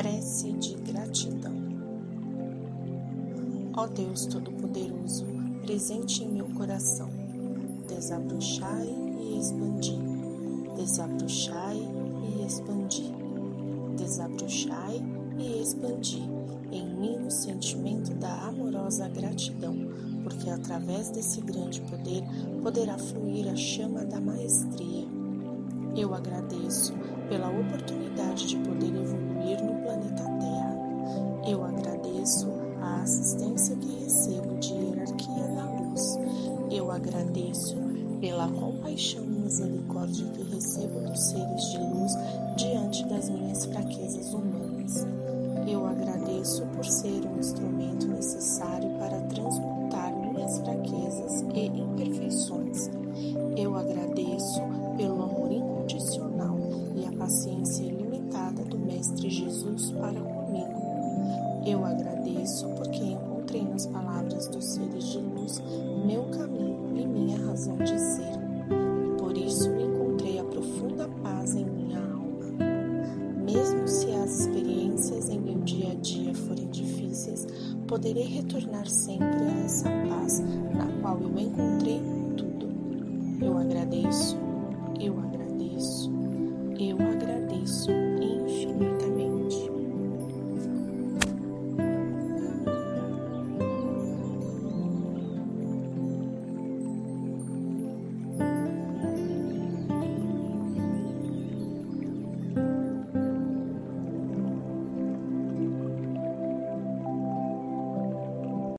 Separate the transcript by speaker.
Speaker 1: prece de gratidão. Ó Deus Todo-Poderoso, presente em meu coração, desabrochai e expandi, desabrochai e expandi, desabrochai e expandi em mim o sentimento da amorosa gratidão, porque através desse grande poder poderá fluir a chama da maestria. Eu agradeço pela oportunidade de poder evoluir no planeta Terra. Eu agradeço a assistência que recebo de hierarquia da luz. Eu agradeço pela compaixão e misericórdia que recebo dos seres de luz diante das minhas fraquezas humanas. Eu agradeço por ser um instrumento necessário para Jesus para comigo. Eu agradeço porque encontrei nas palavras dos seres de luz meu caminho e minha razão de ser. Por isso encontrei a profunda paz em minha alma. Mesmo se as experiências em meu dia a dia forem difíceis, poderei retornar sempre a essa paz na qual eu encontrei tudo. Eu agradeço